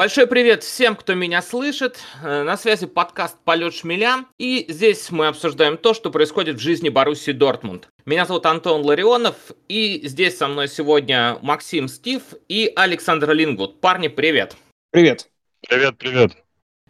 Большой привет всем, кто меня слышит. Э, на связи подкаст «Полет шмеля». И здесь мы обсуждаем то, что происходит в жизни Боруссии Дортмунд. Меня зовут Антон Ларионов, и здесь со мной сегодня Максим Стив и Александр Лингвуд. Парни, привет. Привет. Привет, привет.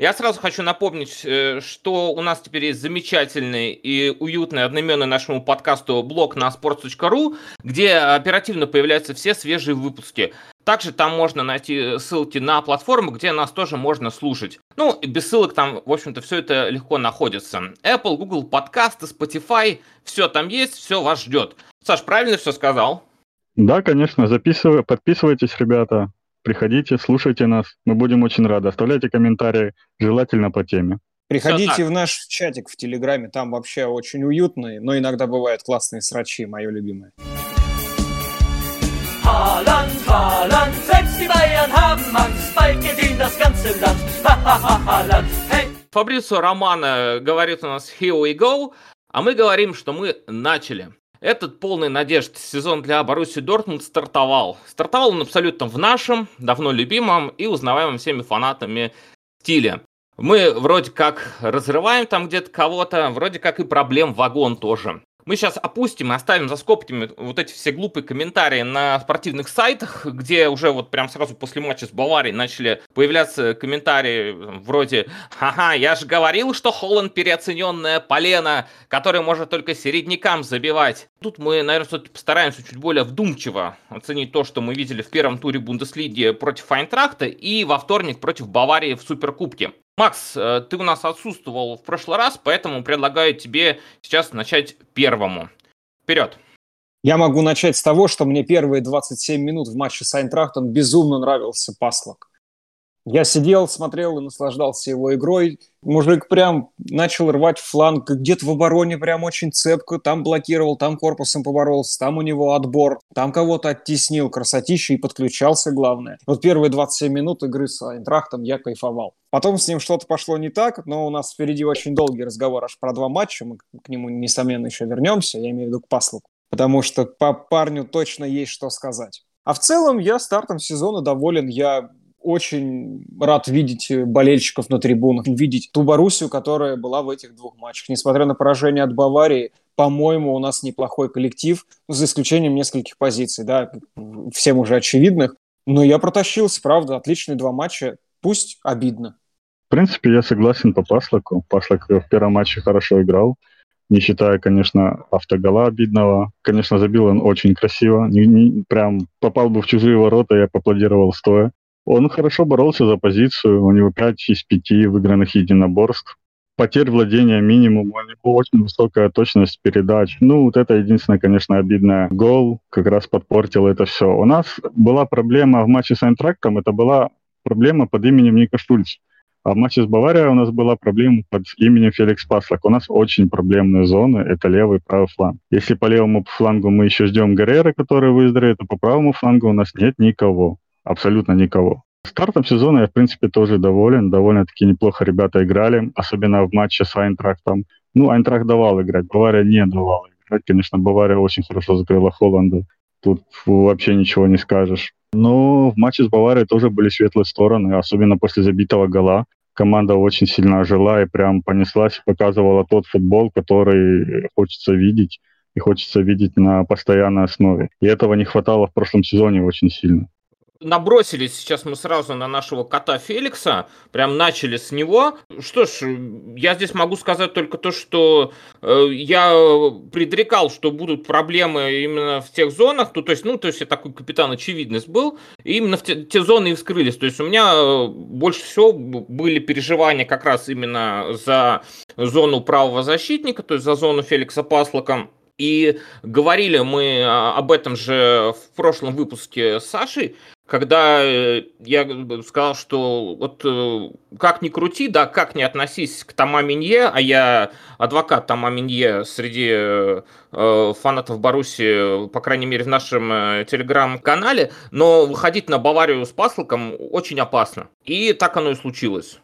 Я сразу хочу напомнить, э, что у нас теперь есть замечательный и уютный одноименный нашему подкасту блог на sports.ru, где оперативно появляются все свежие выпуски. Также там можно найти ссылки на платформу, где нас тоже можно слушать. Ну, и без ссылок там, в общем-то, все это легко находится. Apple, Google подкасты, Spotify, все там есть, все вас ждет. Саш, правильно все сказал? Да, конечно, записывай, подписывайтесь, ребята. Приходите, слушайте нас. Мы будем очень рады. Оставляйте комментарии, желательно по теме. Приходите в наш чатик в Телеграме, там вообще очень уютно, но иногда бывают классные срачи, мое любимое. Haaland, Haaland, selbst die Bayern haben Angst, bald geht das ganze Land. Haaland, hey! Фабрицио Романо говорит у нас «Here we go», а мы говорим, что мы начали. Этот полный надежд сезон для Боруссии Дортмунд стартовал. Стартовал он абсолютно в нашем, давно любимом и узнаваемом всеми фанатами стиле. Мы вроде как разрываем там где-то кого-то, вроде как и проблем вагон тоже. Мы сейчас опустим и оставим за скобками вот эти все глупые комментарии на спортивных сайтах, где уже вот прям сразу после матча с Баварией начали появляться комментарии вроде «Ага, я же говорил, что Холланд переоцененная полена, которая может только середнякам забивать». Тут мы, наверное, все-таки постараемся чуть более вдумчиво оценить то, что мы видели в первом туре Бундеслиги против Айнтрахта и во вторник против Баварии в Суперкубке. Макс, э, ты у нас отсутствовал в прошлый раз, поэтому предлагаю тебе сейчас начать первому. Вперед! Я могу начать с того, что мне первые 27 минут в матче с Айнтрахтом безумно нравился Паслок. Я сидел, смотрел и наслаждался его игрой. Мужик прям начал рвать фланг, где-то в обороне прям очень цепко, там блокировал, там корпусом поборолся, там у него отбор, там кого-то оттеснил, красотища и подключался, главное. Вот первые 27 минут игры с Айнтрахтом я кайфовал. Потом с ним что-то пошло не так, но у нас впереди очень долгий разговор аж про два матча, мы к нему, несомненно, еще вернемся, я имею в виду к Паслуку, потому что по парню точно есть что сказать. А в целом я стартом сезона доволен. Я очень рад видеть болельщиков на трибунах, видеть ту Боруссию, которая была в этих двух матчах. Несмотря на поражение от Баварии, по-моему, у нас неплохой коллектив, за исключением нескольких позиций, да, всем уже очевидных. Но я протащился, правда, отличные два матча, пусть обидно. В принципе, я согласен по Паслаку. Паслак в первом матче хорошо играл, не считая, конечно, автогола обидного. Конечно, забил он очень красиво. Не, не, прям попал бы в чужие ворота, я поаплодировал стоя. Он хорошо боролся за позицию, у него 5 из 5 выигранных единоборств. Потерь владения минимум, у него очень высокая точность передач. Ну, вот это единственное, конечно, обидное. Гол как раз подпортил это все. У нас была проблема в матче с Айнтрактом, это была проблема под именем Ника Шульц. А в матче с Баварией у нас была проблема под именем Феликс Паслак. У нас очень проблемные зоны, это левый и правый фланг. Если по левому флангу мы еще ждем Гаррера, который выздоровеет, то по правому флангу у нас нет никого абсолютно никого. Стартом сезона я, в принципе, тоже доволен. Довольно-таки неплохо ребята играли, особенно в матче с Айнтрахтом. Ну, Айнтрахт давал играть, Бавария не давала играть. Конечно, Бавария очень хорошо закрыла Холланда. Тут вообще ничего не скажешь. Но в матче с Баварией тоже были светлые стороны, особенно после забитого гола. Команда очень сильно ожила и прям понеслась и показывала тот футбол, который хочется видеть и хочется видеть на постоянной основе. И этого не хватало в прошлом сезоне очень сильно набросились сейчас мы сразу на нашего кота Феликса, прям начали с него. Что ж, я здесь могу сказать только то, что э, я предрекал, что будут проблемы именно в тех зонах, то, то есть, ну, то есть я такой капитан очевидность был, и именно в те, те зоны и вскрылись. То есть у меня э, больше всего были переживания как раз именно за зону правого защитника, то есть за зону Феликса Паслока. И говорили мы а, об этом же в прошлом выпуске с Сашей, когда э, я сказал, что вот э, как ни крути, да, как ни относись к Тома Минье, а я адвокат Тома Минье среди э, фанатов Баруси, по крайней мере, в нашем э, телеграм-канале, но выходить на Баварию с Паслоком очень опасно. И так оно и случилось.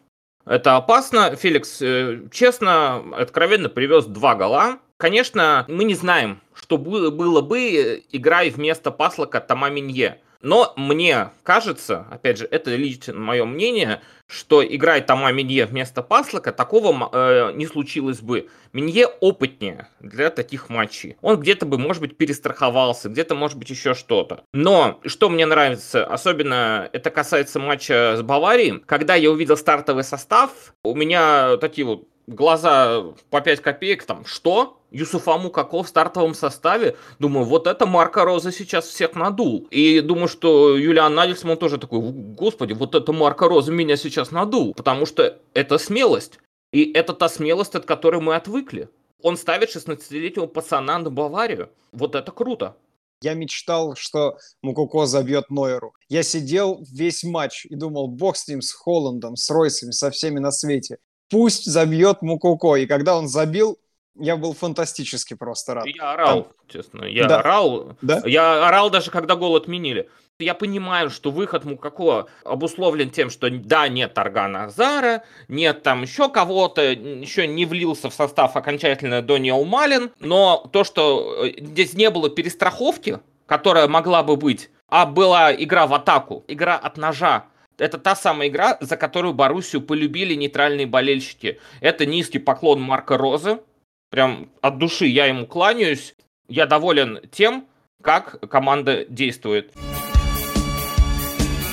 Это опасно. Феликс, э, честно, откровенно привез два гола. Конечно, мы не знаем, что было бы, играя вместо Паслока Тома Минье. Но мне кажется, опять же, это лично мое мнение, что играя Тома Минье вместо Паслока, такого э, не случилось бы. Минье опытнее для таких матчей. Он где-то бы, может быть, перестраховался, где-то, может быть, еще что-то. Но что мне нравится, особенно это касается матча с Баварией, когда я увидел стартовый состав, у меня такие вот глаза по 5 копеек, там, что? Юсуфа Мукаков в стартовом составе. Думаю, вот это Марка Роза сейчас всех надул. И думаю, что Юлиан Нагельсман тоже такой, господи, вот это Марка Роза меня сейчас надул. Потому что это смелость. И это та смелость, от которой мы отвыкли. Он ставит 16-летнего пацана на Баварию. Вот это круто. Я мечтал, что Мукуко забьет Нойеру. Я сидел весь матч и думал, бог с ним, с Холландом, с Ройсами, со всеми на свете пусть забьет Мукуко. И когда он забил, я был фантастически просто рад. Я орал, Там... честно. Я да. орал. Да? Я орал даже, когда гол отменили. Я понимаю, что выход Мукако обусловлен тем, что да, нет Таргана Азара, нет там еще кого-то, еще не влился в состав окончательно Дониел Малин, но то, что э, здесь не было перестраховки, которая могла бы быть, а была игра в атаку, игра от ножа, это та самая игра, за которую Боруссию полюбили нейтральные болельщики. Это низкий поклон Марка Розы. Прям от души я ему кланяюсь. Я доволен тем, как команда действует.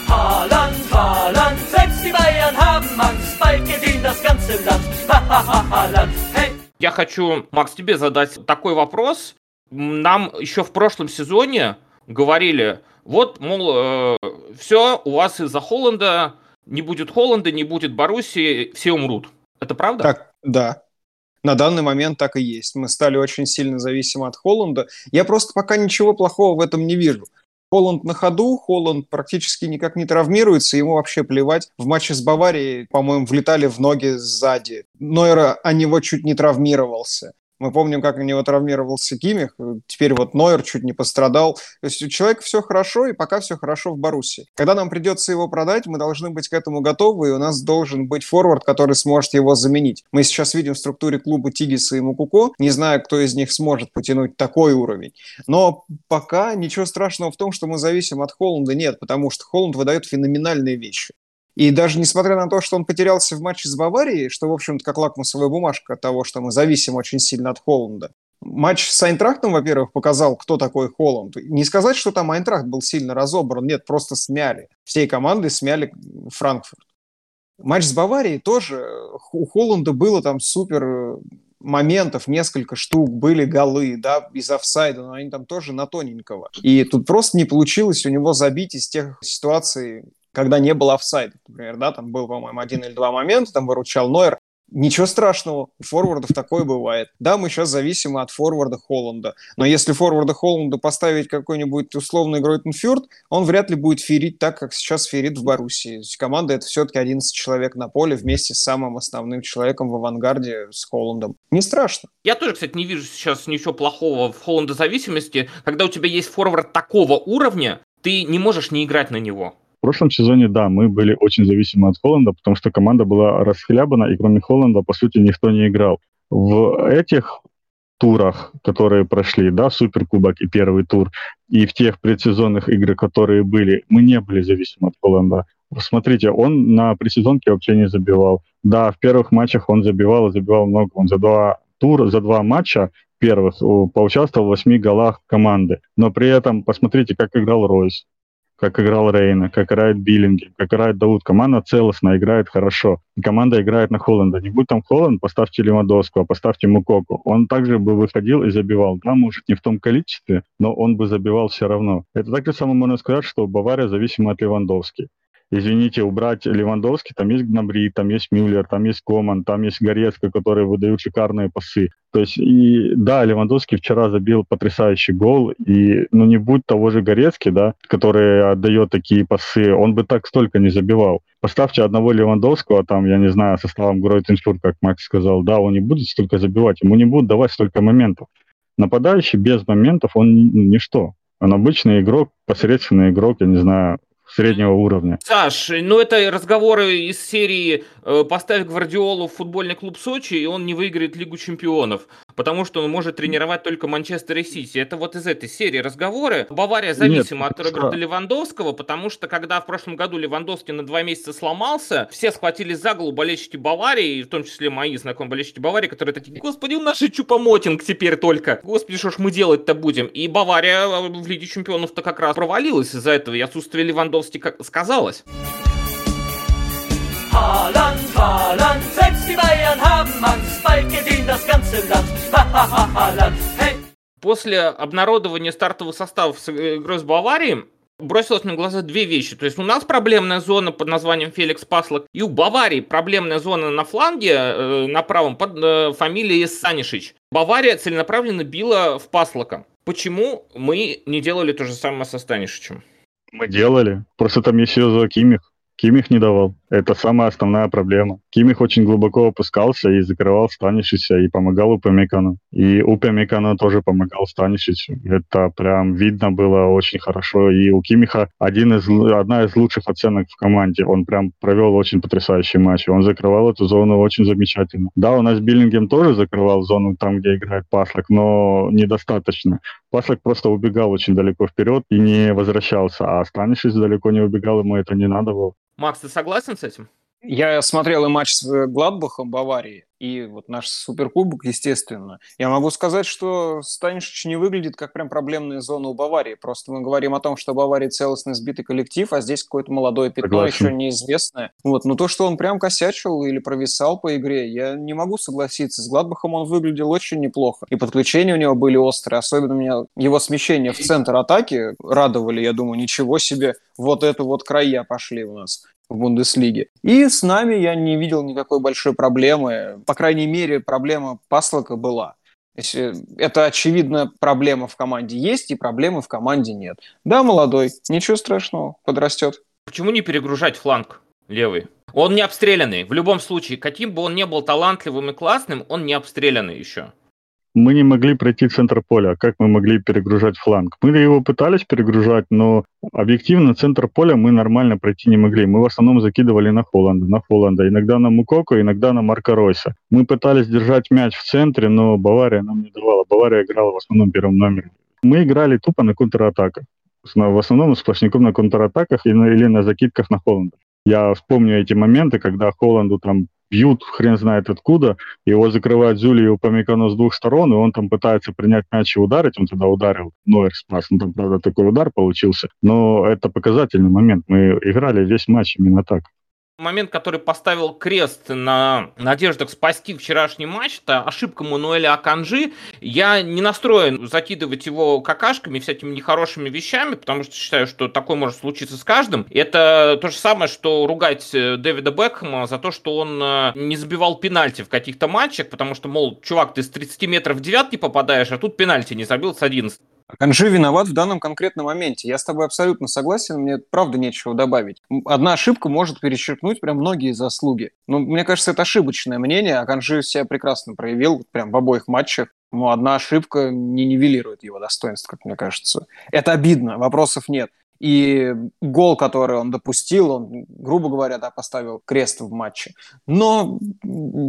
Haaland, Haaland, selbst die Bayern haben Angst, bald geht das ganze Land. Haaland, hey. Я хочу, Макс, тебе задать такой вопрос. Нам еще в прошлом сезоне говорили, вот, мол, э, все, у вас из-за Холланда не будет Холланда, не будет Боруссии, все умрут. Это правда? Так, да. На данный момент так и есть. Мы стали очень сильно зависимы от Холланда. Я просто пока ничего плохого в этом не вижу. Холланд на ходу, Холланд практически никак не травмируется, ему вообще плевать. В матче с Баварией, по-моему, влетали в ноги сзади. Нойра о него чуть не травмировался. Мы помним, как у него травмировался Кимих, теперь вот Нойер чуть не пострадал. То есть у человека все хорошо, и пока все хорошо в Баруси. Когда нам придется его продать, мы должны быть к этому готовы, и у нас должен быть форвард, который сможет его заменить. Мы сейчас видим в структуре клуба Тигиса и Мукуко, не знаю, кто из них сможет потянуть такой уровень. Но пока ничего страшного в том, что мы зависим от Холланда, нет, потому что Холланд выдает феноменальные вещи. И даже несмотря на то, что он потерялся в матче с Баварией, что, в общем-то, как лакмусовая бумажка того, что мы зависим очень сильно от Холланда, матч с Айнтрахтом, во-первых, показал, кто такой Холланд. Не сказать, что там Айнтрахт был сильно разобран, нет, просто смяли. Всей командой смяли Франкфурт. Матч с Баварией тоже, у Холланда было там супер моментов, несколько штук, были голы, да, из офсайда, но они там тоже на тоненького. И тут просто не получилось у него забить из тех ситуаций, когда не было офсайда, например, да, там был, по-моему, один или два момента, там выручал Нойер, Ничего страшного, у форвардов такое бывает. Да, мы сейчас зависимы от форварда Холланда, но если форварда Холланда поставить какой-нибудь условный Гройтенфюрт, он вряд ли будет ферить так, как сейчас ферит в Боруссии. Команда — это все-таки 11 человек на поле вместе с самым основным человеком в авангарде, с Холландом. Не страшно. Я тоже, кстати, не вижу сейчас ничего плохого в Холланда зависимости. Когда у тебя есть форвард такого уровня, ты не можешь не играть на него. В прошлом сезоне, да, мы были очень зависимы от Холланда, потому что команда была расхлябана, и кроме Холланда, по сути, никто не играл. В этих турах, которые прошли, да, Суперкубок и первый тур, и в тех предсезонных играх, которые были, мы не были зависимы от Холланда. Смотрите, он на предсезонке вообще не забивал. Да, в первых матчах он забивал и забивал много. Он за два тура, за два матча первых поучаствовал в восьми голах команды. Но при этом посмотрите, как играл Ройс как играл Рейна, как играет Биллинги, как играет Дауд. Команда целостно играет хорошо. команда играет на Холланда. Не будь там Холланд, поставьте Левандовского, поставьте Мукоку. Он также бы выходил и забивал. Да, может, не в том количестве, но он бы забивал все равно. Это так же самое можно сказать, что Бавария зависима от Левандовски извините, убрать Левандовский, там есть Гнабри, там есть Мюллер, там есть Коман, там есть Горецко, которые выдают шикарные пасы. То есть, и да, Левандовский вчера забил потрясающий гол, и, ну, не будь того же Горецки, да, который отдает такие пасы, он бы так столько не забивал. Поставьте одного Левандовского, там, я не знаю, составом Гройтеншур, как Макс сказал, да, он не будет столько забивать, ему не будут давать столько моментов. Нападающий без моментов, он ничто. Он обычный игрок, посредственный игрок, я не знаю, среднего уровня. Саш, ну это разговоры из серии э, «Поставь Гвардиолу в футбольный клуб Сочи, и он не выиграет Лигу чемпионов» потому что он может тренировать только Манчестер и Сити. Это вот из этой серии разговоры. Бавария зависима Нет, от Роберта что? Левандовского, потому что когда в прошлом году Левандовский на два месяца сломался, все схватились за голову болельщики Баварии, в том числе мои знакомые болельщики Баварии, которые такие, господи, у нас же Чупомотинг теперь только. Господи, что ж мы делать-то будем? И Бавария в Лиге Чемпионов-то как раз провалилась из-за этого, и отсутствие Левандовски сказалось. Haaland, Haaland, selbst die Bayern haben Angst, bald gedient das ganze Land. Haaland, hey! После обнародования стартового состава с игрой с Баварией бросилось на глаза две вещи. То есть у нас проблемная зона под названием Феликс Паслок, и у Баварии проблемная зона на фланге, э, на правом, под э, фамилией Санишич. Бавария целенаправленно била в Паслока. Почему мы не делали то же самое со Станишичем? Мы делали. Просто там есть Йозуа Кимих. Не давал. Это самая основная проблема. Кимих очень глубоко опускался и закрывал Станишича и помогал Упамекану. И Упамекану тоже помогал Станишичу. Это прям видно было очень хорошо. И у Кимиха один из, одна из лучших оценок в команде. Он прям провел очень потрясающий матч. Он закрывал эту зону очень замечательно. Да, у нас Биллингем тоже закрывал зону там, где играет Паслак, но недостаточно. Паслак просто убегал очень далеко вперед и не возвращался, а Станишич далеко не убегал, ему это не надо было. Макс, ты согласен с этим? Я смотрел и матч с э, Гладбахом Баварии, и вот наш суперкубок, естественно. Я могу сказать, что Станишич не выглядит как прям проблемная зона у Баварии. Просто мы говорим о том, что Бавария целостный сбитый коллектив, а здесь какое-то молодое пятно, Согласен. еще неизвестное. Вот. Но то, что он прям косячил или провисал по игре, я не могу согласиться. С Гладбахом он выглядел очень неплохо. И подключения у него были острые. Особенно меня его смещение в центр атаки радовали. Я думаю, ничего себе, вот это вот края пошли у нас в Бундеслиге. И с нами я не видел никакой большой проблемы. По крайней мере, проблема Паслока была. Если это, очевидно, проблема в команде есть, и проблемы в команде нет. Да, молодой, ничего страшного, подрастет. Почему не перегружать фланг левый? Он не обстрелянный. В любом случае, каким бы он ни был талантливым и классным, он не обстрелянный еще мы не могли пройти центр поля. Как мы могли перегружать фланг? Мы его пытались перегружать, но объективно центр поля мы нормально пройти не могли. Мы в основном закидывали на Холланда, на Холланда, иногда на Мукоко, иногда на Марка Ройса. Мы пытались держать мяч в центре, но Бавария нам не давала. Бавария играла в основном первым номером. Мы играли тупо на контратаках. В основном сплошняком на контратаках или на закидках на Холланда. Я вспомню эти моменты, когда Холланду там бьют хрен знает откуда, его закрывают Зюли и Упамекано с двух сторон, и он там пытается принять мяч и ударить, он тогда ударил, Нойер спас, ну там, правда, такой удар получился, но это показательный момент, мы играли весь матч именно так момент, который поставил крест на надеждах спасти вчерашний матч, это ошибка Мануэля Аканжи. Я не настроен закидывать его какашками, всякими нехорошими вещами, потому что считаю, что такое может случиться с каждым. Это то же самое, что ругать э, Дэвида Бекхэма за то, что он э, не забивал пенальти в каких-то матчах, потому что, мол, чувак, ты с 30 метров в девятки попадаешь, а тут пенальти не забил с 11. Аканжи виноват в данном конкретном моменте. Я с тобой абсолютно согласен, мне правда нечего добавить. Одна ошибка может перечеркнуть прям многие заслуги. Но мне кажется, это ошибочное мнение, Аканжи себя прекрасно проявил прям в обоих матчах. Но одна ошибка не нивелирует его достоинств, как мне кажется. Это обидно, вопросов нет. И гол, который он допустил, он, грубо говоря, да, поставил крест в матче. Но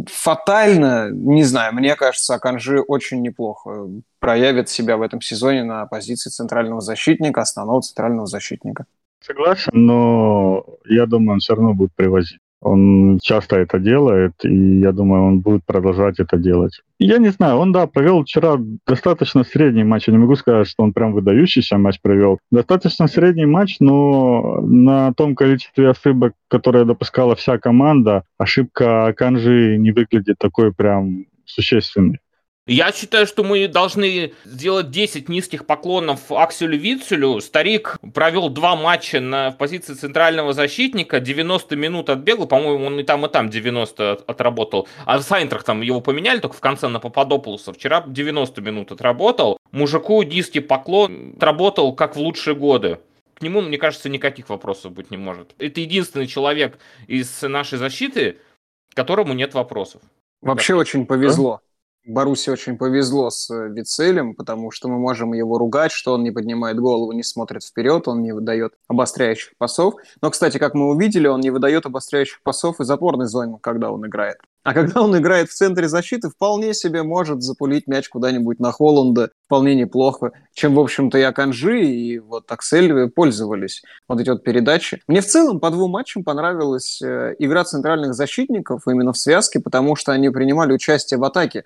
фатально, не знаю, мне кажется, Аканжи очень неплохо проявит себя в этом сезоне на позиции центрального защитника, основного центрального защитника. Согласен, но я думаю, он все равно будет привозить. Он часто это делает, и я думаю, он будет продолжать это делать. Я не знаю, он, да, провел вчера достаточно средний матч. Я не могу сказать, что он прям выдающийся матч провел. Достаточно средний матч, но на том количестве ошибок, которые допускала вся команда, ошибка Канжи не выглядит такой прям существенной. Я считаю, что мы должны сделать 10 низких поклонов Акселю Вицелю. Старик провел два матча на, в позиции центрального защитника, 90 минут отбегал, по-моему, он и там, и там 90 отработал. А в Сайнтрах там его поменяли только в конце на Пападополуса. Вчера 90 минут отработал. Мужику низкий поклон отработал как в лучшие годы к нему, мне кажется, никаких вопросов быть не может. Это единственный человек из нашей защиты, которому нет вопросов. Вообще очень повезло. Баруси очень повезло с э, Вицелем, потому что мы можем его ругать, что он не поднимает голову, не смотрит вперед, он не выдает обостряющих пасов. Но, кстати, как мы увидели, он не выдает обостряющих пасов из опорной зоны, когда он играет. А когда он играет в центре защиты, вполне себе может запулить мяч куда-нибудь на Холланда вполне неплохо, чем, в общем-то, и Аканжи, и вот Аксель пользовались вот эти вот передачи. Мне в целом по двум матчам понравилась э, игра центральных защитников именно в связке, потому что они принимали участие в атаке.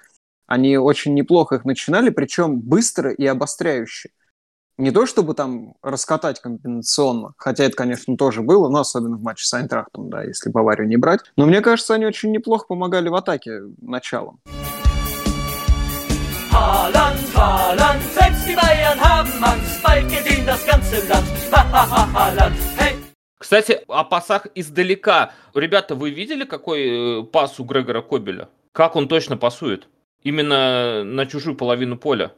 Они очень неплохо их начинали, причем быстро и обостряюще. Не то, чтобы там раскатать комбинационно, хотя это, конечно, тоже было, но особенно в матче с Айнтрахтом, да, если Баварию не брать. Но мне кажется, они очень неплохо помогали в атаке началом. Haaland, Haaland, selbst die Bayern haben Angst, bald gedient das ganze Land. Haaland, hey! Кстати, о пасах издалека. Ребята, вы видели, какой э, пас у Грегора Кобеля? Как он точно пасует? Именно на чужую половину поля.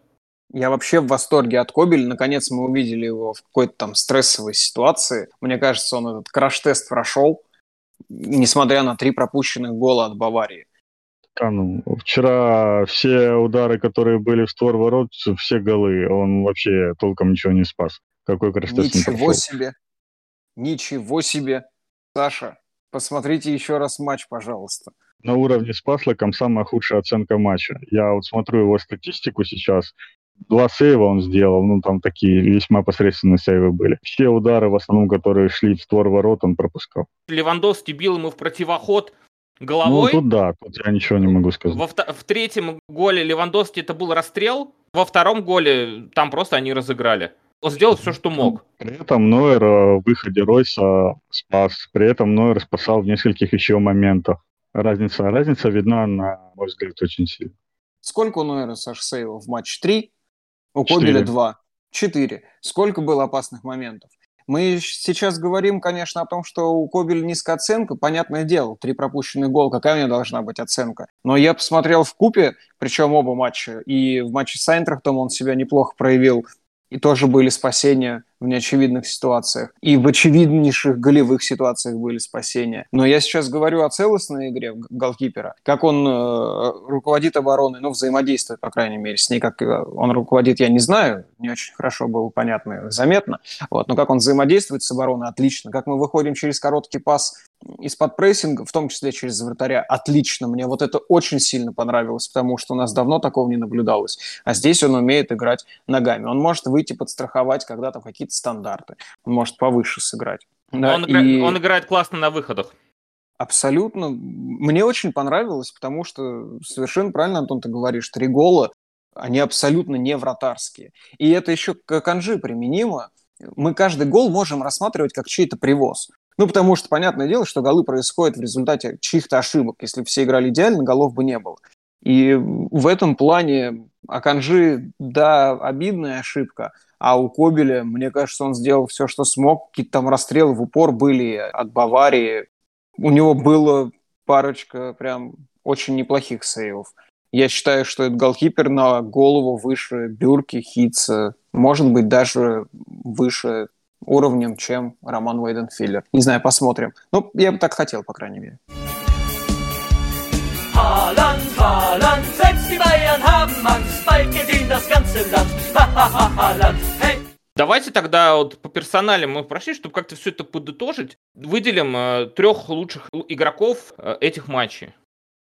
Я вообще в восторге от Кобеля. Наконец мы увидели его в какой-то там стрессовой ситуации. Мне кажется, он этот краш-тест прошел, несмотря на три пропущенных гола от Баварии. Да, ну, вчера все удары, которые были в створ ворот, все голы, он вообще толком ничего не спас. Какой краш-тест Ничего себе! Ничего себе! Саша, посмотрите еще раз матч, пожалуйста на уровне с Паслоком самая худшая оценка матча. Я вот смотрю его статистику сейчас. Два сейва он сделал, ну там такие весьма посредственные сейвы были. Все удары, в основном, которые шли в створ ворот, он пропускал. Левандовский бил ему в противоход головой. Ну, тут да, тут я ничего не могу сказать. Во в, в третьем голе Левандовский это был расстрел, во втором голе там просто они разыграли. Он сделал все, что мог. При этом Нойер э, в выходе Ройса спас. При этом Нойер спасал в нескольких еще моментах. Разница, разница видна, на мой взгляд, очень сильно. Сколько у Нойера, Саш, сейвов в матче? Три? У Кобеля два. Четыре. Сколько было опасных моментов? Мы сейчас говорим, конечно, о том, что у Кобеля низкая оценка. Понятное дело, три пропущенных гол, какая у меня должна быть оценка? Но я посмотрел в купе, причем оба матча, и в матче с Айнтрахтом он себя неплохо проявил, и тоже были спасения в неочевидных ситуациях. И в очевиднейших голевых ситуациях были спасения. Но я сейчас говорю о целостной игре голкипера. Как он э, руководит обороной, ну, взаимодействует, по крайней мере, с ней. Как э, он руководит, я не знаю. Не очень хорошо было понятно заметно. Вот. Но как он взаимодействует с обороной, отлично. Как мы выходим через короткий пас из-под прессинга, в том числе через вратаря, отлично. Мне вот это очень сильно понравилось, потому что у нас давно такого не наблюдалось. А здесь он умеет играть ногами. Он может выйти подстраховать когда-то какие-то стандарты. Он может повыше сыграть. Да, он, игра... и... он играет классно на выходах. Абсолютно. Мне очень понравилось, потому что совершенно правильно, Антон, ты говоришь, три гола, они абсолютно не вратарские. И это еще к Канжи применимо. Мы каждый гол можем рассматривать как чей-то привоз. Ну, потому что, понятное дело, что голы происходят в результате чьих-то ошибок. Если все играли идеально, голов бы не было. И в этом плане Аканжи, да, обидная ошибка, а у Кобеля, мне кажется, он сделал все, что смог. Какие-то там расстрелы в упор были от Баварии. У него было парочка прям очень неплохих сейвов. Я считаю, что этот голкипер на голову выше Бюрки, Хитца, может быть, даже выше уровнем, чем Роман Уэйденфиллер. Не знаю, посмотрим. Ну, я бы так хотел, по крайней мере. Haaland, Haaland, selbst die Bayern haben Angst, bald gedient das ganze Land. Haaland, hey! Давайте тогда вот по персоналям мы прошли, чтобы как-то все это подытожить. Выделим э, трех лучших игроков э, этих матчей.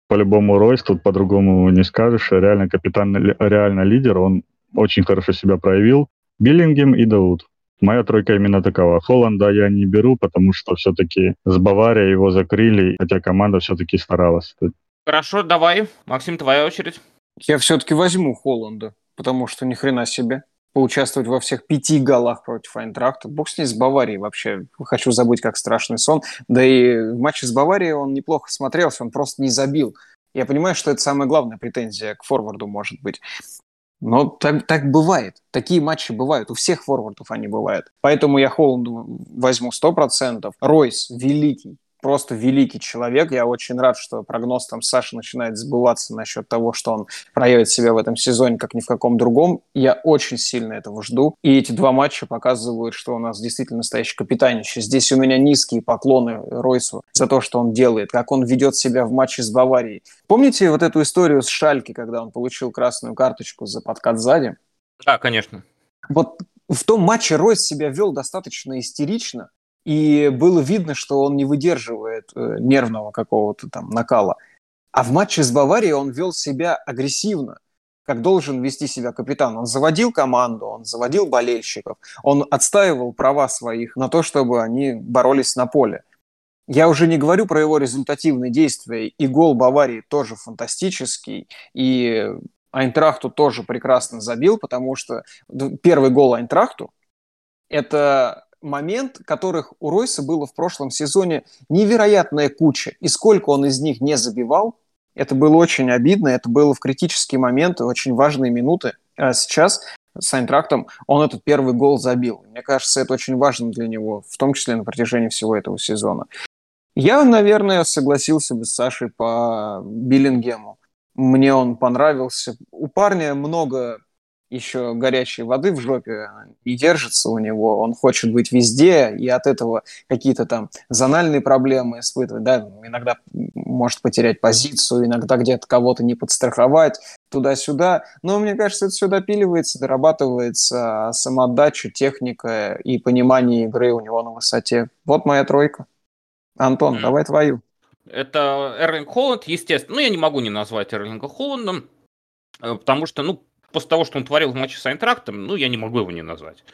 По-любому Ройс, тут по-другому не скажешь. Реально капитан, реально лидер, он очень хорошо себя проявил. Биллингем и Дауд. Моя тройка именно такова. Холланда я не беру, потому что все-таки с Баварией его закрыли, хотя команда все-таки старалась. Хорошо, давай. Максим, твоя очередь. Я все-таки возьму Холланда, потому что ни хрена себе поучаствовать во всех пяти голах против Айнтрахта. Бог с ней с Баварией вообще. Хочу забыть, как страшный сон. Да и в матче с Баварией он неплохо смотрелся, он просто не забил. Я понимаю, что это самая главная претензия к форварду может быть. Но так, так бывает. Такие матчи бывают. У всех форвардов они бывают. Поэтому я Холланду возьму 100%. Ройс великий. Просто великий человек. Я очень рад, что прогноз там Саши начинает сбываться насчет того, что он проявит себя в этом сезоне, как ни в каком другом. Я очень сильно этого жду. И эти два матча показывают, что у нас действительно настоящий капитанище. Здесь у меня низкие поклоны Ройсу за то, что он делает, как он ведет себя в матче с Баварией. Помните вот эту историю с Шальки, когда он получил красную карточку за подкат сзади? Да, конечно. Вот в том матче Ройс себя вел достаточно истерично, и было видно, что он не выдерживает э, нервного какого-то там накала. А в матче с Баварией он вел себя агрессивно, как должен вести себя капитан. Он заводил команду, он заводил болельщиков, он отстаивал права своих на то, чтобы они боролись на поле. Я уже не говорю про его результативные действия, и гол Баварии тоже фантастический, и Айнтрахту тоже прекрасно забил, потому что первый гол Айнтрахту – это момент, которых у Ройса было в прошлом сезоне невероятная куча. И сколько он из них не забивал, это было очень обидно, это было в критические моменты, очень важные минуты. А сейчас с Айнтрактом он этот первый гол забил. Мне кажется, это очень важно для него, в том числе на протяжении всего этого сезона. Я, наверное, согласился бы с Сашей по Биллингему. Мне он понравился. У парня много еще горячей воды в жопе и держится у него, он хочет быть везде, и от этого какие-то там зональные проблемы испытывать, да, иногда может потерять позицию, иногда где-то кого-то не подстраховать, туда-сюда, но мне кажется, это все допиливается, дорабатывается, а самоотдача, техника и понимание игры у него на высоте. Вот моя тройка. Антон, mm. давай твою. Это Эрлинг Холланд, естественно. Ну, я не могу не назвать Эрлинга Холландом, э, потому что, ну, после того, что он творил в матче с Айнтрактом, ну, я не могу его не назвать.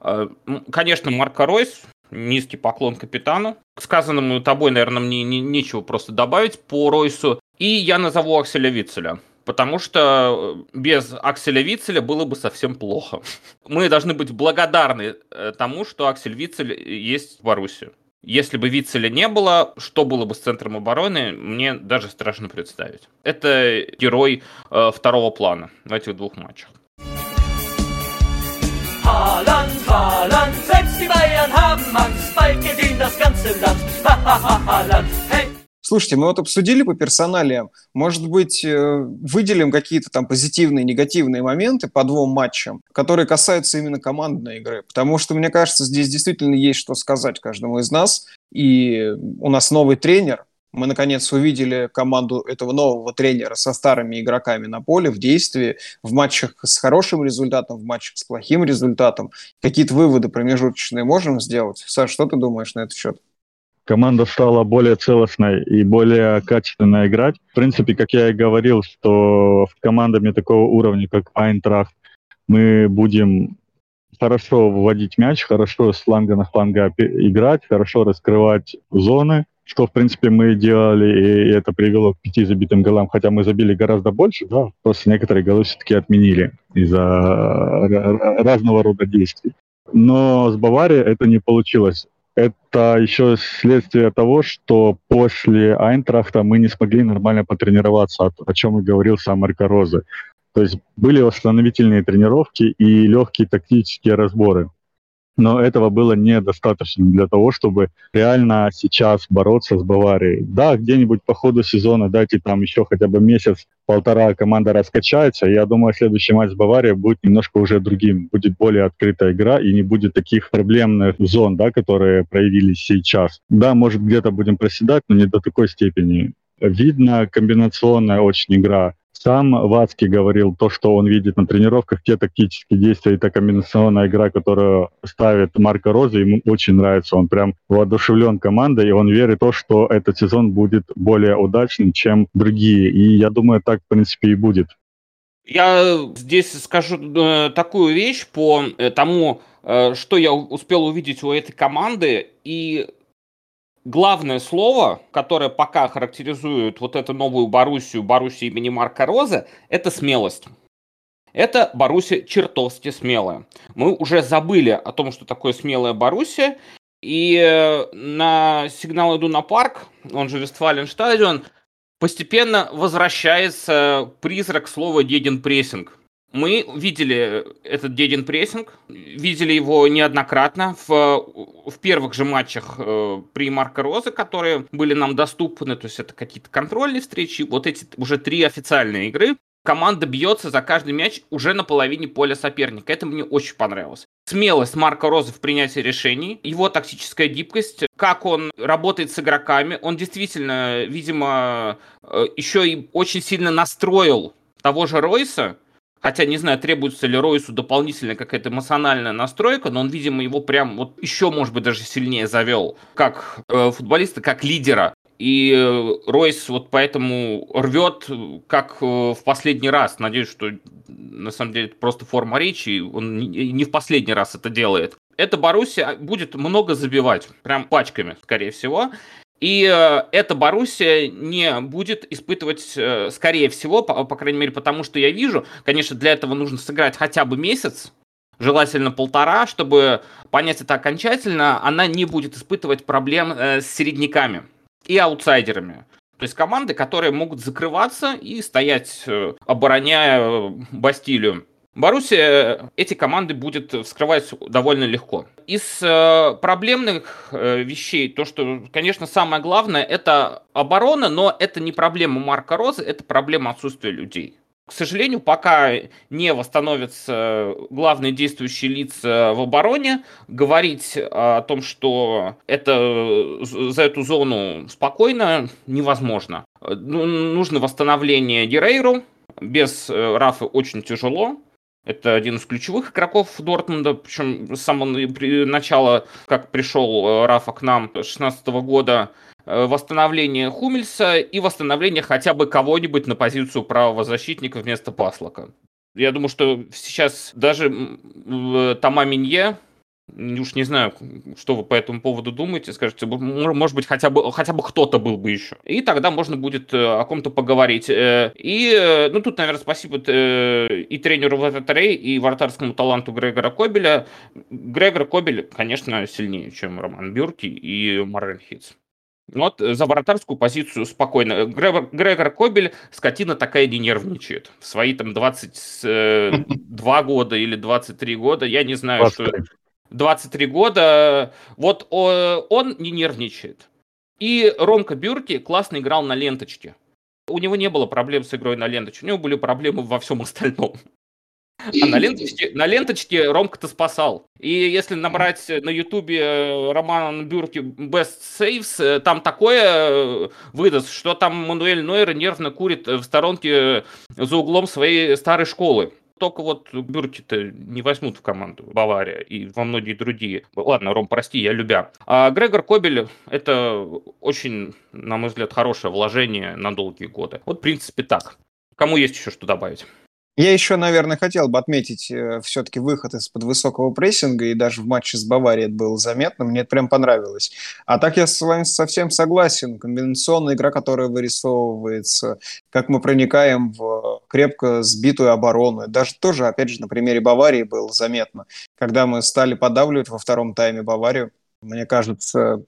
Э, конечно, Марко Ройс, низкий поклон капитану. К сказанному тобой, наверное, мне не, нечего просто добавить по Ройсу. И я назову Акселя Вицеля. Потому что э, без Акселя Вицеля было бы совсем плохо. Мы должны быть благодарны тому, что Аксель Вицель есть в Баруси. Если бы Вицеля не было, что было бы с центром обороны, мне даже страшно представить. Это герой э, второго плана в этих двух матчах. Haaland, Haaland! Слушайте, мы вот обсудили по персоналиям. Может быть, э, выделим какие-то там позитивные, негативные моменты по двум матчам, которые касаются именно командной игры. Потому что, мне кажется, здесь действительно есть что сказать каждому из нас. И у нас новый тренер. Мы, наконец, увидели команду этого нового тренера со старыми игроками на поле, в действии, в матчах с хорошим результатом, в матчах с плохим результатом. Какие-то выводы промежуточные можем сделать? Саш, что ты думаешь на этот счет? Команда стала более целостной и более качественно играть. В принципе, как я и говорил, что с командами такого уровня, как Айнтрахт, мы будем хорошо вводить мяч, хорошо с фланга на фланга играть, хорошо раскрывать зоны, что, в принципе, мы делали, и это привело к пяти забитым голам, хотя мы забили гораздо больше, да, просто некоторые голы все-таки отменили из-за разного рода действий. Но с Баварией это не получилось это еще следствие того, что после Айнтрахта мы не смогли нормально потренироваться, о, чем и говорил сам Марко Розы. То есть были восстановительные тренировки и легкие тактические разборы но этого было недостаточно для того, чтобы реально сейчас бороться с Баварией. Да, где-нибудь по ходу сезона дайте там еще хотя бы месяц-полтора команда раскачается, я думаю, следующий матч с Баварией будет немножко уже другим, будет более открытая игра, и не будет таких проблемных зон, да, которые проявились сейчас. Да, может, где-то будем проседать, но не до такой степени. Видно комбинационная очень игра сам Вацки говорил то, что он видит на тренировках, те тактические действия и та комбинационная игра, которую ставит Марко Роза, ему очень нравится. Он прям воодушевлен командой, и он верит в то, что этот сезон будет более удачным, чем другие. И я думаю, так, в принципе, и будет. Я здесь скажу э, такую вещь по э, тому, э, что я успел увидеть у этой команды, и главное слово, которое пока характеризует вот эту новую Боруссию, Боруссию имени Марка Роза, это смелость. Это Боруссия чертовски смелая. Мы уже забыли о том, что такое смелая Боруссия, и э, на сигнал иду на парк, он же Вестфален постепенно возвращается призрак слова «Геген прессинг». Мы видели этот Дедин прессинг, видели его неоднократно в, в первых же матчах э, при Марко Розе, которые были нам доступны, то есть это какие-то контрольные встречи, вот эти уже три официальные игры. Команда бьется за каждый мяч уже на половине поля соперника. Это мне очень понравилось. Смелость Марка Розы в принятии решений, его тактическая гибкость, как он работает с игроками. Он действительно, видимо, э, еще и очень сильно настроил того же Ройса, Хотя не знаю, требуется ли Ройсу дополнительная какая-то эмоциональная настройка, но он, видимо, его прям вот еще, может быть, даже сильнее завел как э, футболиста, как лидера. И э, Ройс вот поэтому рвет, как э, в последний раз. Надеюсь, что на самом деле это просто форма речи, он не в последний раз это делает. Эта Боруссия будет много забивать, прям пачками, скорее всего. И э, эта Боруссия не будет испытывать, э, скорее всего, по, по крайней мере, потому что я вижу, конечно, для этого нужно сыграть хотя бы месяц, желательно полтора, чтобы понять это окончательно, она не будет испытывать проблем э, с середняками и аутсайдерами. То есть команды, которые могут закрываться и стоять, обороняя Бастилию. Боруссия эти команды будет вскрывать довольно легко. Из э, проблемных э, вещей, то, что, конечно, самое главное, это оборона, но это не проблема Марка Розы, это проблема отсутствия людей. К сожалению, пока не восстановятся главные действующие лица в обороне, говорить о том, что это за эту зону спокойно, невозможно. Ну, нужно восстановление Герейру. Без э, Рафа очень тяжело. Это один из ключевых игроков Дортмунда, причем с самого начала, как пришел э, Рафа к нам 2016 года, э, восстановление Хумельса и восстановление хотя бы кого-нибудь на позицию правого защитника вместо Паслока. Я думаю, что сейчас даже Тома Минье Уж не знаю, что вы по этому поводу думаете. Скажите, может быть, хотя бы, хотя бы кто-то был бы еще. И тогда можно будет э, о ком-то поговорить. Э, и, э, ну, тут, наверное, спасибо и тренеру Вататрей, и вратарскому таланту Грегора Кобеля. Грегор Кобель, конечно, сильнее, чем Роман Бюрки и Марен Хитц. Вот за вратарскую позицию спокойно. Грегор, Грегор Кобель, скотина такая не нервничает. В свои там 22 года или 23 года, я не знаю, 23. что 23 года, вот он не нервничает. И Ромка Бюрки классно играл на ленточке. У него не было проблем с игрой на ленточке, у него были проблемы во всем остальном. А на ленточке, на ленточке Ромка-то спасал. И если набрать на ютубе э, Роман Бюрки Best Saves, э, там такое э, выдаст, что там Мануэль Нойер нервно курит в сторонке за углом своей старой школы. Только вот Бюрки-то не возьмут в команду Бавария и во многие другие. Ладно, Ром, прости, я любя. А Грегор Кобель – это очень, на мой взгляд, хорошее вложение на долгие годы. Вот, в принципе, так. Кому есть еще что добавить? Я еще, наверное, хотел бы отметить э, все-таки выход из-под высокого прессинга, и даже в матче с Баварией это было заметно, мне это прям понравилось. А так я с вами совсем согласен. Комбинационная игра, которая вырисовывается, как мы проникаем в крепко сбитую оборону. Даже тоже, опять же, на примере Баварии было заметно. Когда мы стали подавливать во втором тайме Баварию, мне кажется,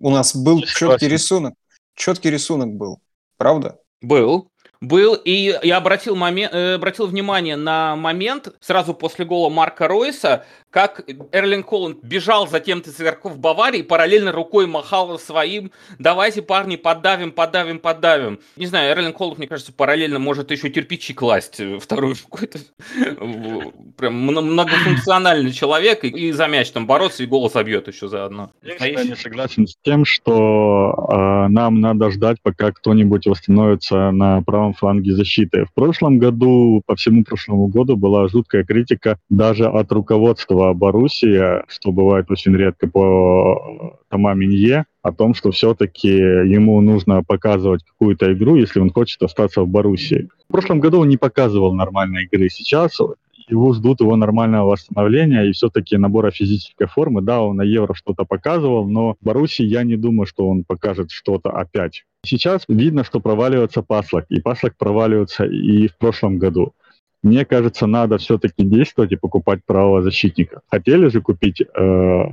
у нас был четкий рисунок. Четкий рисунок был. Правда? Был. Был, и я обратил, момент, э, обратил внимание на момент сразу после гола Марка Ройса, как Эрлин Холланд бежал за кем-то из игроков Баварии, параллельно рукой махал своим, давайте, парни, подавим, подавим, подавим. Не знаю, Эрлин Холланд, мне кажется, параллельно может еще кирпичи класть, э, второй какой-то прям многофункциональный человек, и за мяч там бороться, и гол забьет еще заодно. Я не согласен с тем, что э, нам надо ждать, пока кто-нибудь восстановится на правом фланге защиты. В прошлом году, по всему прошлому году была жуткая критика даже от руководства была Боруссия, что бывает очень редко по Тома Минье, о том, что все-таки ему нужно показывать какую-то игру, если он хочет остаться в Боруссии. В прошлом году он не показывал нормальной игры. Сейчас его ждут его нормального восстановления и все-таки набора физической формы. Да, он на Евро что-то показывал, но в Боруссии я не думаю, что он покажет что-то опять. Сейчас видно, что проваливается Паслак, и Паслак проваливается и в прошлом году. Мне кажется, надо все-таки действовать и покупать правозащитника. Хотели же купить э,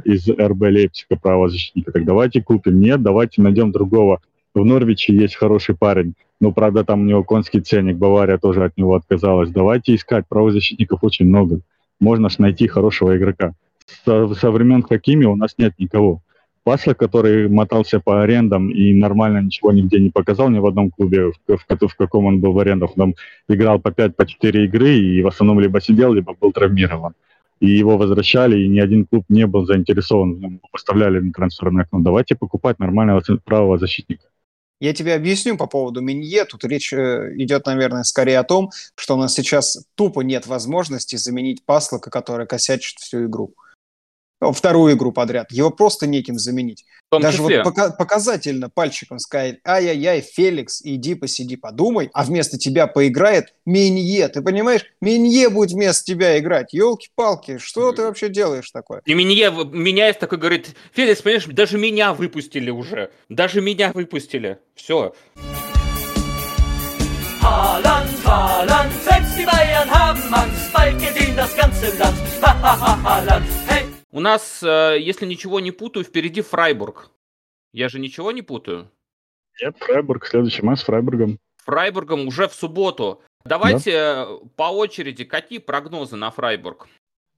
из РБ Лейпцига правозащитника, так давайте купим. Нет, давайте найдем другого. В Норвиче есть хороший парень Ну, правда, там у него конский ценник, Бавария тоже от него отказалась. Давайте искать, правозащитников очень много. Можно ж найти хорошего игрока. Со, со времен Хакими у нас нет никого. Пасла, который мотался по арендам и нормально ничего нигде не показал ни в одном клубе, в, в, в каком он был в арендах. Он играл по 5-4 по игры и в основном либо сидел, либо был травмирован. И его возвращали, и ни один клуб не был заинтересован, его поставляли на трансферное окно. Давайте покупать нормального правого защитника. Я тебе объясню по поводу Минье. Тут речь э, идет, наверное, скорее о том, что у нас сейчас тупо нет возможности заменить Паслока, который косячит всю игру вторую игру подряд. Его просто неким заменить. Даже числе. вот пока- показательно пальчиком сказать, ай-яй-яй, Феликс, иди посиди, подумай, а вместо тебя поиграет Минье. Ты понимаешь? Минье будет вместо тебя играть. Елки-палки, что ты вообще делаешь такое? И Минье меняет такой, говорит, Феликс, понимаешь, даже меня выпустили уже. Даже меня выпустили. Все. Haaland, Haaland, selbst die Bayern haben Angst, bald geht in das ganze Land. Ha, ha, ha, Haaland, hey. У нас, э, если ничего не путаю, впереди Фрайбург. Я же ничего не путаю? Нет, Фрайбург, следующий матч с Фрайбургом. Фрайбургом уже в субботу. Давайте да. по очереди, какие прогнозы на Фрайбург?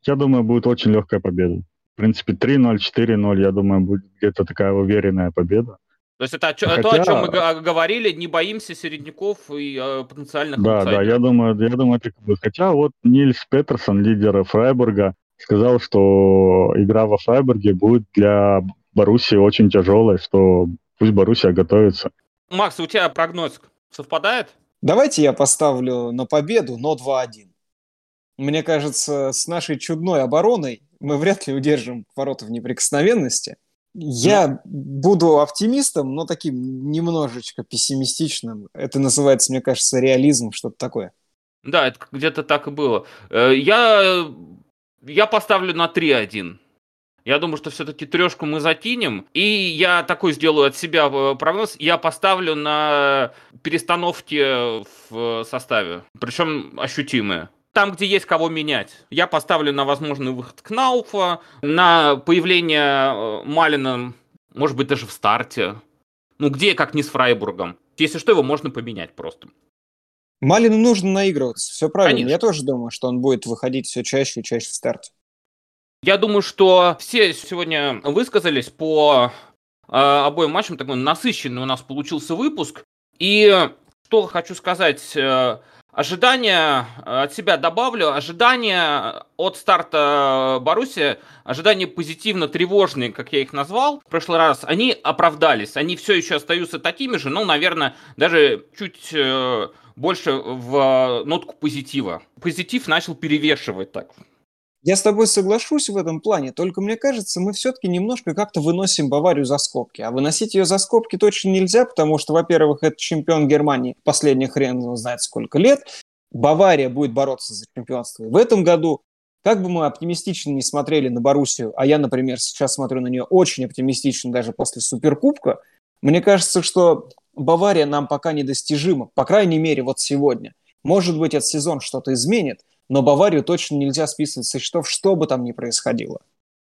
Я думаю, будет очень легкая победа. В принципе, 3-0, 4-0, я думаю, будет где-то такая уверенная победа. То есть это Хотя... то, о чем мы говорили, не боимся середняков и э, потенциальных Да, да, я думаю, я думаю, это будет. Хотя вот Нильс Петерсон, лидер Фрайбурга, сказал, что игра во Фрайбурге будет для Боруссии очень тяжелой, что пусть Боруссия готовится. Макс, у тебя прогноз совпадает? Давайте я поставлю на победу, но 2-1. Мне кажется, с нашей чудной обороной мы вряд ли удержим ворота в неприкосновенности. Я ну. буду оптимистом, но таким немножечко пессимистичным. Это называется, мне кажется, реализм, что-то такое. Да, это где-то так и было. Э, я я поставлю на 3-1. Я думаю, что все-таки трешку мы закинем. И я такой сделаю от себя э, прогноз. Я поставлю на перестановки в составе. Причем ощутимые. Там, где есть кого менять. Я поставлю на возможный выход Кнауфа, на появление э, Малина, может быть, даже в старте. Ну, где, как не с Фрайбургом. Если что, его можно поменять просто. Малину нужно наигрываться, все правильно. Конечно. Я тоже думаю, что он будет выходить все чаще и чаще в старте. Я думаю, что все сегодня высказались по э, обоим матчам. Такой насыщенный у нас получился выпуск. И что хочу сказать, э, ожидания от себя добавлю. Ожидания от старта Баруси, ожидания позитивно-тревожные, как я их назвал в прошлый раз, они оправдались. Они все еще остаются такими же, но, наверное, даже чуть... Э, больше в нотку позитива. Позитив начал перевешивать так. Я с тобой соглашусь в этом плане, только мне кажется, мы все-таки немножко как-то выносим Баварию за скобки. А выносить ее за скобки точно нельзя, потому что, во-первых, это чемпион Германии последних хрен знает сколько лет. Бавария будет бороться за чемпионство. И в этом году, как бы мы оптимистично не смотрели на Боруссию, а я, например, сейчас смотрю на нее очень оптимистично даже после Суперкубка, мне кажется, что Бавария нам пока недостижима, по крайней мере, вот сегодня. Может быть, этот сезон что-то изменит, но Баварию точно нельзя списывать со счетов, что бы там ни происходило.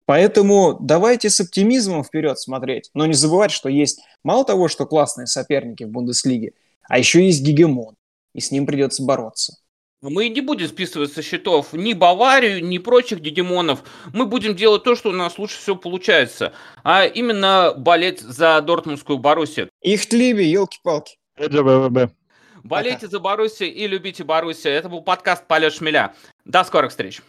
Поэтому давайте с оптимизмом вперед смотреть, но не забывать, что есть мало того, что классные соперники в Бундеслиге, а еще есть гегемон, и с ним придется бороться. Мы не будем списывать со счетов ни Баварию, ни прочих гегемонов. Мы будем делать то, что у нас лучше всего получается. А именно болеть за Дортмундскую Боруссию. Их тлиби, елки-палки. Это. Болейте за Боруссию и любите Боруссию. Это был подкаст «Полет шмеля». До скорых встреч.